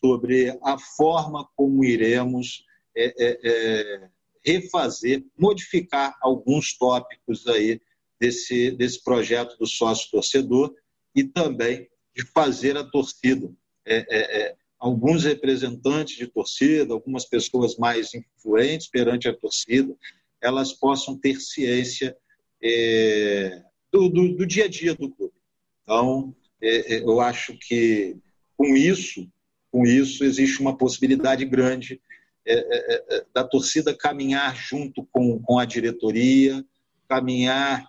sobre a forma como iremos é, é, é, refazer, modificar alguns tópicos aí desse, desse projeto do sócio torcedor e também de fazer a torcida. É, alguns representantes de torcida, algumas pessoas mais influentes perante a torcida, elas possam ter ciência é, do, do, do, dia a dia do clube. Então, é, é eu acho que com isso com isso, existe uma possibilidade grande é, é, é, da torcida caminhar junto com, com a diretoria, caminhar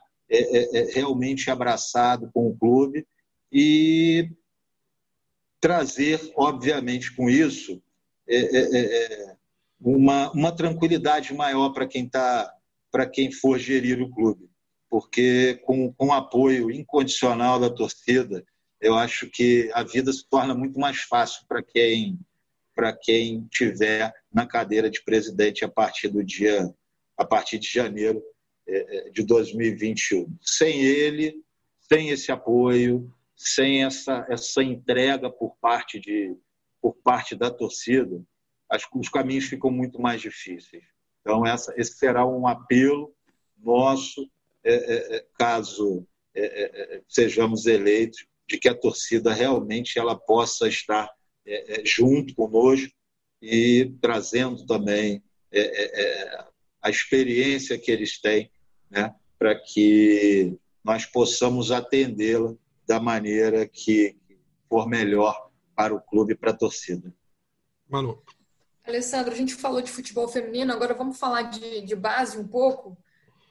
realmente abraçado com o clube e trazer, obviamente, com isso, uma, uma tranquilidade maior para quem está para quem for gerir o clube, porque com, com o apoio incondicional da torcida, eu acho que a vida se torna muito mais fácil para quem para quem tiver na cadeira de presidente a partir do dia a partir de janeiro é, é, de 2021. Sem ele, sem esse apoio, sem essa essa entrega por parte de por parte da torcida, os caminhos ficam muito mais difíceis. Então essa, esse será um apelo nosso é, é, é caso é, sejamos eleitos de que a torcida realmente ela possa estar junto conosco e trazendo também é, é, a experiência que eles têm né, para que nós possamos atendê-la da maneira que for melhor para o clube e para a torcida. Manu. Alessandro, a gente falou de futebol feminino, agora vamos falar de, de base um pouco.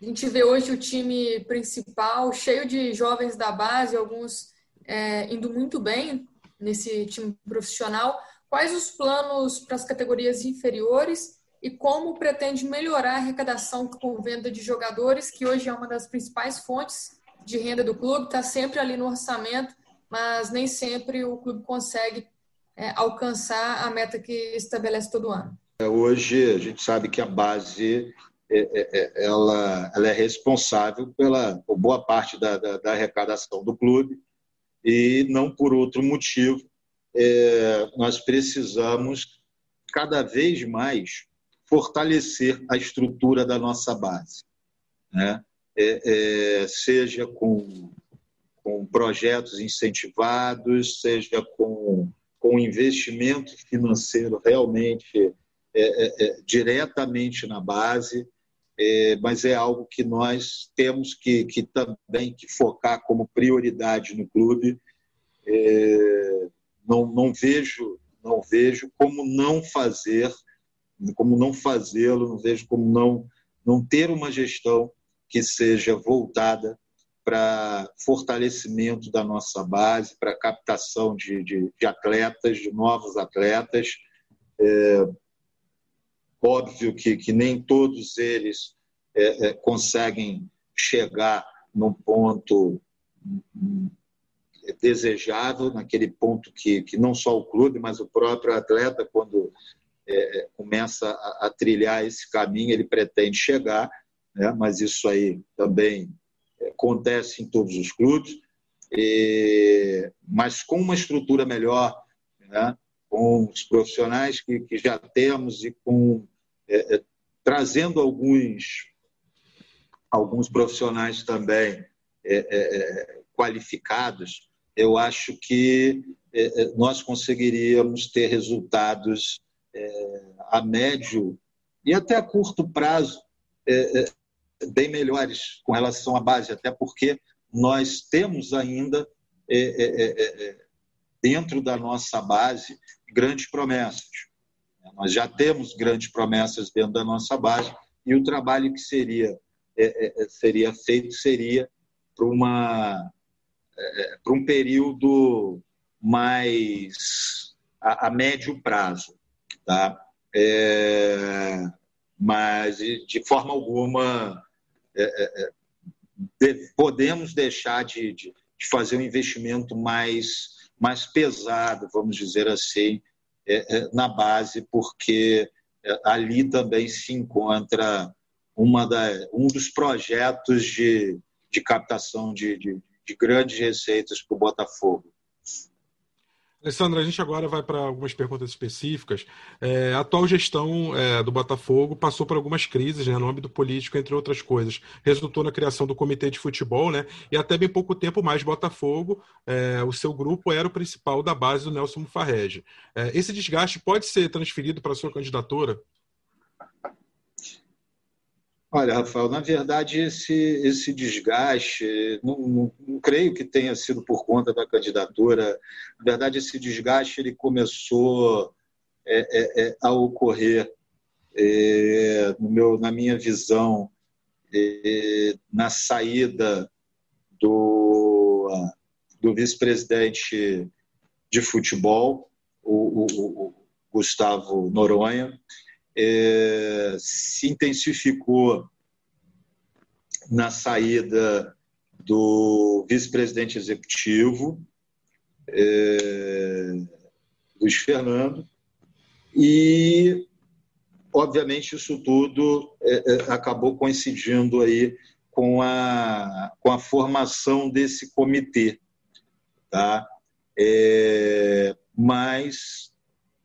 A gente vê hoje o time principal cheio de jovens da base, alguns é, indo muito bem nesse time profissional. Quais os planos para as categorias inferiores e como pretende melhorar a arrecadação com venda de jogadores, que hoje é uma das principais fontes de renda do clube, está sempre ali no orçamento, mas nem sempre o clube consegue é, alcançar a meta que estabelece todo ano. É, hoje a gente sabe que a base é, é, é, ela, ela é responsável pela boa parte da, da, da arrecadação do clube e não por outro motivo. É, nós precisamos cada vez mais fortalecer a estrutura da nossa base, né? É, é, seja com, com projetos incentivados, seja com, com investimento financeiro realmente é, é, é, diretamente na base, é, mas é algo que nós temos que, que também que focar como prioridade no clube. Não, não vejo não vejo como não fazer como não fazê-lo não vejo como não não ter uma gestão que seja voltada para fortalecimento da nossa base, para captação de, de, de, atletas, de novos atletas. É, Óbvio que, que nem todos eles é, é, conseguem chegar num ponto desejável, naquele ponto que, que não só o clube, mas o próprio atleta, quando é, é começa a, a, trilhar esse caminho, ele pretende chegar, né? mas isso aí também é, acontece em todos os clubes, e, mas com uma estrutura melhor, né? com os profissionais que, que já temos e com é, é, trazendo alguns, alguns profissionais também é, é, é qualificados, eu acho que nós conseguiríamos ter resultados a médio e até a curto prazo bem melhores com relação à base, até porque nós temos ainda dentro da nossa base grandes promessas. Nós já temos grandes promessas dentro da nossa base e o trabalho que seria, é, é, seria feito seria para uma é, para um período mais a, a médio prazo, tá? É, mas de forma alguma é, é, de, podemos deixar de, de, de, fazer um investimento mais mais pesado, vamos dizer assim, é, é, na base, porque é, ali também se encontra uma da, um dos projetos de, de captação de, de, de grandes receitas para o Botafogo. Alessandra, a gente agora vai para algumas perguntas específicas. É, a atual gestão é, do Botafogo passou por algumas crises né, no âmbito político, entre outras coisas. Resultou na criação do Comitê de Futebol, né, e até bem pouco tempo mais Botafogo, é, o seu grupo era o principal da base do Nelson Mufarrege. É, esse desgaste pode ser transferido para a sua candidatura? Olha, Rafael, na verdade, esse, esse desgaste, não, não, não, creio que tenha sido por conta da candidatura. Na verdade, esse desgaste ele começou é, é, é, a ocorrer, é, no meu, na minha visão, é, na saída do, do vice-presidente de futebol, o, o, o Gustavo Noronha, é, se intensificou na saída do vice-presidente executivo, é, Luiz Fernando, e, obviamente, isso tudo é, é, acabou coincidindo aí com a, com a formação desse comitê. Tá? É, mas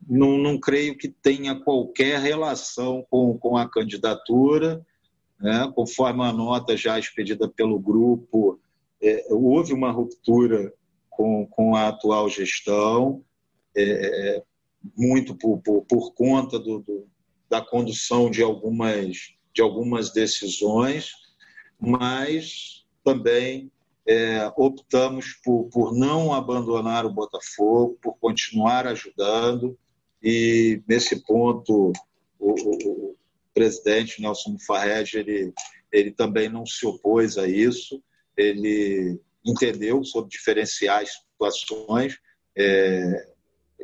não, não creio que tenha qualquer relação com, com a candidatura. Né? Conforme a nota já expedida pelo grupo, é, houve uma ruptura com, com a atual gestão, é, muito por, por, por conta do, do, da condução de algumas, de algumas decisões, mas também é, optamos por, por não abandonar o Botafogo, por continuar ajudando e nesse ponto o, o, o presidente Nelson Farrege ele, ele também não se opôs a isso, ele entendeu sobre diferenciar as situações, é,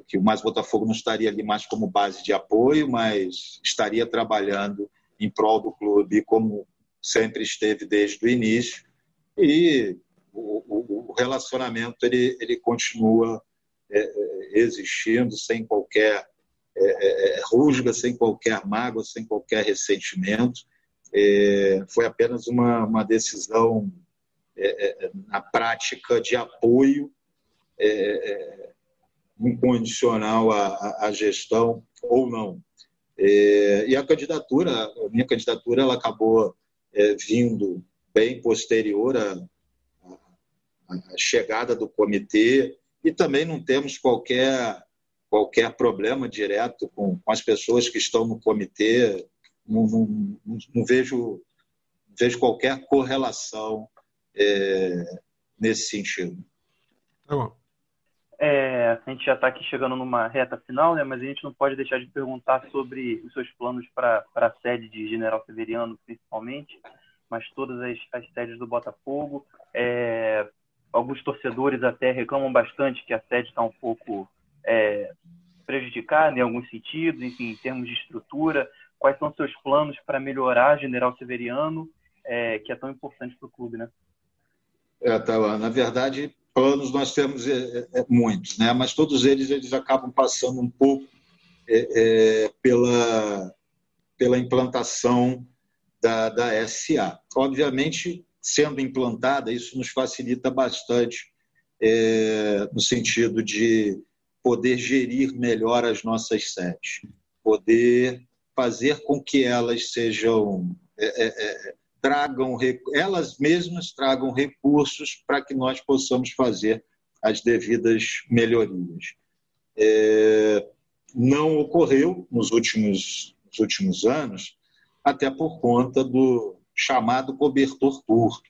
que o Mais Botafogo não estaria ali mais como base de apoio, mas estaria trabalhando em prol do clube como sempre esteve desde o início. E o, o relacionamento ele, ele continua existindo sem qualquer é, é, é, rusga, sem qualquer mágoa, sem qualquer ressentimento. É, foi apenas uma, uma decisão na prática de apoio incondicional à, à, gestão ou não. e a candidatura, a minha candidatura, ela acabou vindo bem posterior à, à chegada do comitê e também não temos qualquer qualquer problema direto com, com as pessoas que estão no comitê. Não, não, não vejo, vejo qualquer correlação é, nesse sentido. Tá bom. É, a gente já está aqui chegando numa reta final, né, mas a gente não pode deixar de perguntar sobre os seus planos para a sede de General Severiano, principalmente, mas todas as, as sedes do Botafogo. É, alguns torcedores até reclamam bastante que a sede está um pouco é, prejudicada em alguns sentidos, enfim, em termos de estrutura. Quais são seus planos para melhorar General Severiano, é, que é tão importante para o clube, né? É, tá, na verdade, planos nós temos é, é, muitos, né? mas todos eles, eles acabam passando um pouco é, é, pela, pela implantação da, da SA. Obviamente, sendo implantada, isso nos facilita bastante é, no sentido de poder gerir melhor as nossas sedes, poder fazer com que elas sejam é, é, é tragam elas mesmas tragam recursos para que nós possamos fazer as devidas melhorias. É, não ocorreu nos últimos, nos últimos anos, até por conta do chamado cobertor curto.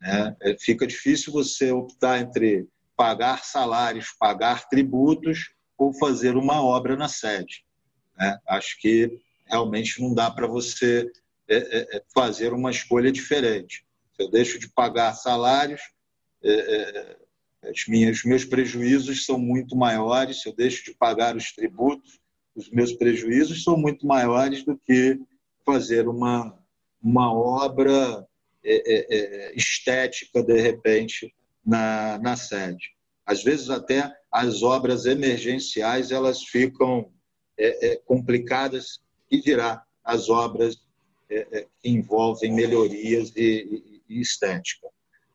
Né? É, fica difícil você optar entre pagar salários, pagar tributos ou fazer uma obra na sede. Né? Acho que realmente não dá para você é, é, fazer uma escolha diferente. Se eu deixo de pagar salários, as minhas, os meus prejuízos são muito maiores. Se eu deixo de pagar os tributos, os meus prejuízos são muito maiores do que fazer uma, uma obra é, estética, de repente, na, na sede. Às vezes até as obras emergenciais elas ficam é, é, complicadas e dirá as obras é, é, que envolvem melhorias e, e, e estética.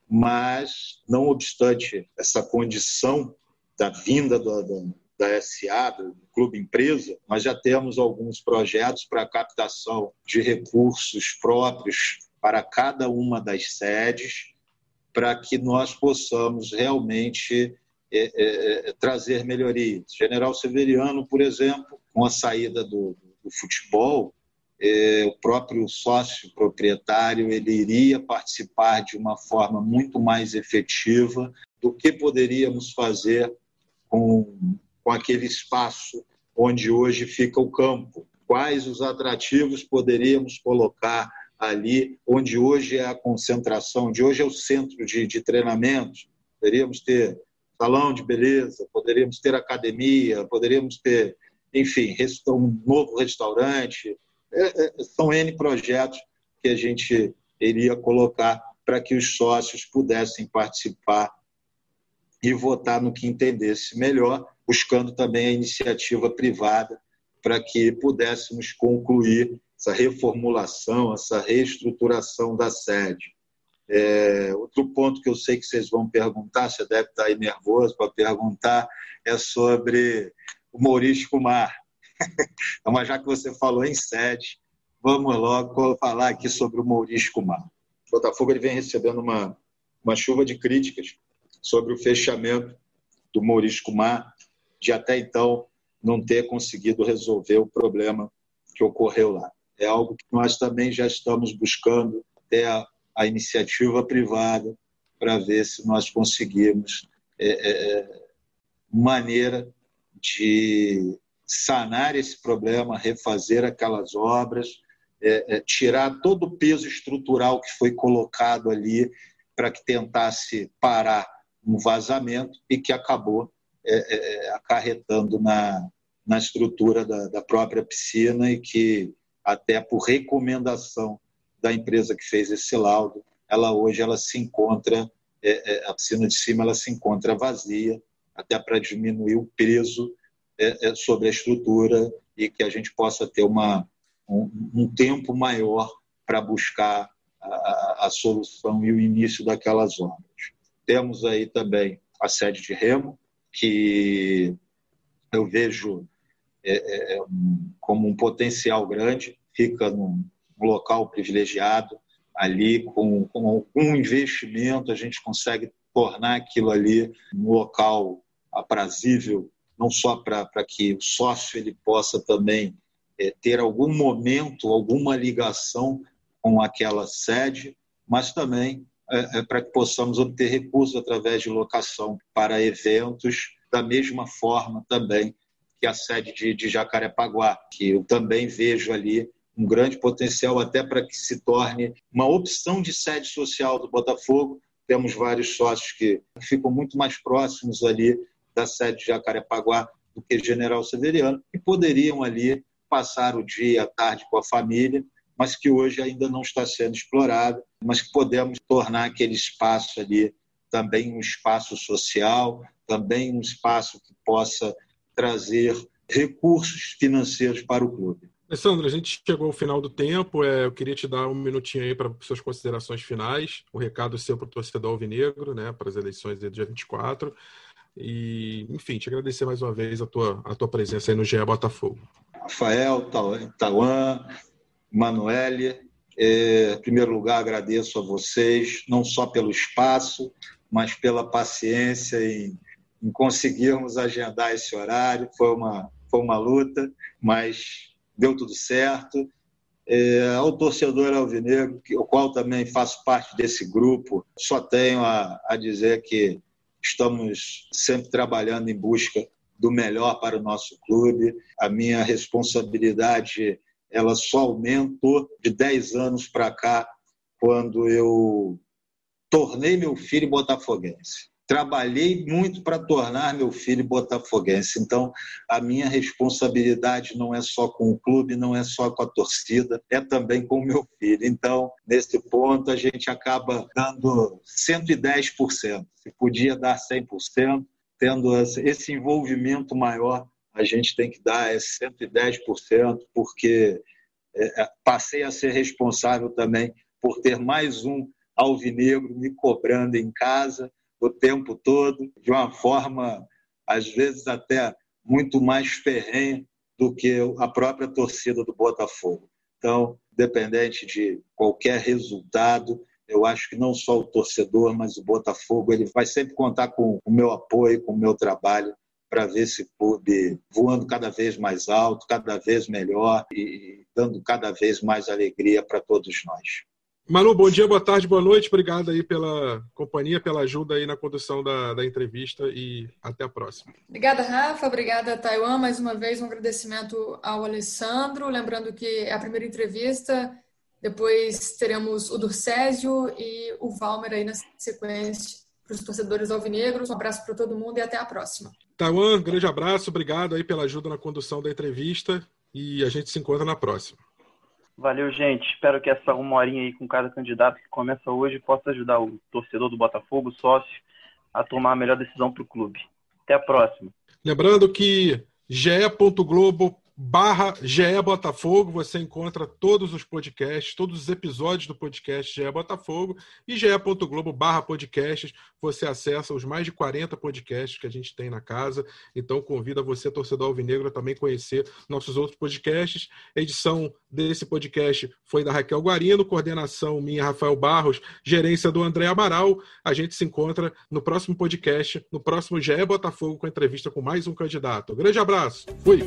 Mas, não obstante essa condição da vinda do, da SA, do Clube Empresa, nós já temos alguns projetos para captação de recursos próprios para cada uma das sedes para que nós possamos realmente é, é, é, trazer melhorias. General Severiano, por exemplo, com a saída do, do futebol, é, o próprio sócio proprietário ele iria participar de uma forma muito mais efetiva do que poderíamos fazer com, com aquele espaço onde hoje fica o campo. Quais os atrativos poderíamos colocar ali, onde hoje é a concentração, onde hoje é o centro de, de treinamentos. Poderíamos ter salão de beleza, poderíamos ter academia, poderíamos ter, enfim, um novo restaurante. É, é, são N projetos que a gente iria colocar para que os sócios pudessem participar e votar no que entendesse melhor, buscando também a iniciativa privada para que pudéssemos concluir essa reformulação, essa reestruturação da sede. É, outro ponto que eu sei que vocês vão perguntar, você deve estar aí nervoso para perguntar, é sobre o Maurício Kumar. Mas já que você falou em sede, vamos logo falar aqui sobre o Maurício Kumar. O Botafogo ele vem recebendo uma, uma chuva de críticas sobre o fechamento do Maurício Kumar, de até então não ter conseguido resolver o problema que ocorreu lá. É algo que nós também já estamos buscando até a, a iniciativa privada para ver se nós conseguimos é, é, é, maneira de sanar esse problema, refazer aquelas obras, é, é, tirar todo o peso estrutural que foi colocado ali para que tentasse parar um vazamento e que acabou é, acarretando na, na estrutura da, da própria piscina e que até por recomendação da empresa que fez esse laudo, ela hoje ela se encontra é, é, a piscina de cima ela se encontra vazia, até para diminuir o peso é, é, sobre a estrutura e que a gente possa ter uma, um, um tempo maior para buscar a, a, solução e o início daquelas obras. Temos aí também a sede de Remo, que eu vejo é, é, como um potencial grande fica num local privilegiado, ali com, com algum investimento a gente consegue tornar aquilo ali um local aprazível, não só para que o sócio ele possa também é, ter algum momento, alguma ligação com aquela sede, mas também é, é, para que possamos obter recursos através de locação para eventos, da mesma forma também que a sede de, de Jacarepaguá, que eu também vejo ali um grande potencial até para que se torne uma opção de sede social do Botafogo. Temos vários sócios que ficam muito mais próximos ali da sede de Jacarepaguá do que General Severiano e poderiam ali passar o dia, a tarde com a família, mas que hoje ainda não está sendo explorado, mas que podemos tornar aquele espaço ali também um espaço social, também um espaço que possa trazer recursos financeiros para o clube. Alessandro, a gente chegou ao final do tempo. É, eu queria te dar um minutinho aí para suas considerações finais. O recado seu para o torcedor alvinegro, né, para as eleições do dia 24. E, enfim, te agradecer mais uma vez a tua, a tua presença aí no GE Botafogo. Rafael, Tauan, Manuele, é, em primeiro lugar, agradeço a vocês, não só pelo espaço, mas pela paciência em, em conseguirmos agendar esse horário. Foi uma, foi uma luta, mas deu tudo certo. É, ao torcedor alvinegro, o qual também faço parte desse grupo, só tenho a, a dizer que estamos sempre trabalhando em busca do melhor para o nosso clube. A minha responsabilidade ela só aumentou de 10 anos para cá, quando eu tornei meu filho botafoguense trabalhei muito para tornar meu filho botafoguense. Então, a minha responsabilidade não é só com o clube, não é só com a torcida, é também com o meu filho. Então, nesse ponto, a gente acaba dando 110%. Se podia dar 100%, tendo esse envolvimento maior, a gente tem que dar 110%, porque é, é, passei a ser responsável também por ter mais um alvinegro me cobrando em casa, o tempo todo, de uma forma, às vezes, até muito mais ferrenha do que a própria torcida do Botafogo. Então, independente de qualquer resultado, eu acho que não só o torcedor, mas o Botafogo, ele vai sempre contar com o meu apoio, com o meu trabalho para ver esse clube voando cada vez mais alto, cada vez melhor e dando cada vez mais alegria para todos nós. Manu, bom dia, boa tarde, boa noite. Obrigado aí pela companhia, pela ajuda aí na condução da, da entrevista e até a próxima. Obrigada, Rafa. Obrigada, Taiwan. Mais uma vez, um agradecimento ao Alessandro. Lembrando que é a primeira entrevista, depois teremos o Durcésio e o Valmer aí na sequência para os torcedores alvinegros. Um abraço para todo mundo e até a próxima. Taiwan, grande abraço. Obrigado aí pela ajuda na condução da entrevista e a gente se encontra na próxima. Valeu, gente. Espero que essa uma horinha aí com cada candidato que começa hoje possa ajudar o torcedor do Botafogo, o sócio, a tomar a melhor decisão para o clube. Até a próxima. Lembrando que ge.globo barra GE Botafogo, você encontra todos os podcasts, todos os episódios do podcast GE Botafogo e ge.globo barra podcasts, você acessa os mais de 40 podcasts que a gente tem na casa, então convido a você, torcedor alvinegro, a também conhecer nossos outros podcasts. Edição desse podcast foi da Raquel Guarino, coordenação minha, Rafael Barros, gerência do André Amaral. A gente se encontra no próximo podcast, no próximo GE Botafogo, com entrevista com mais um candidato. Grande abraço, fui!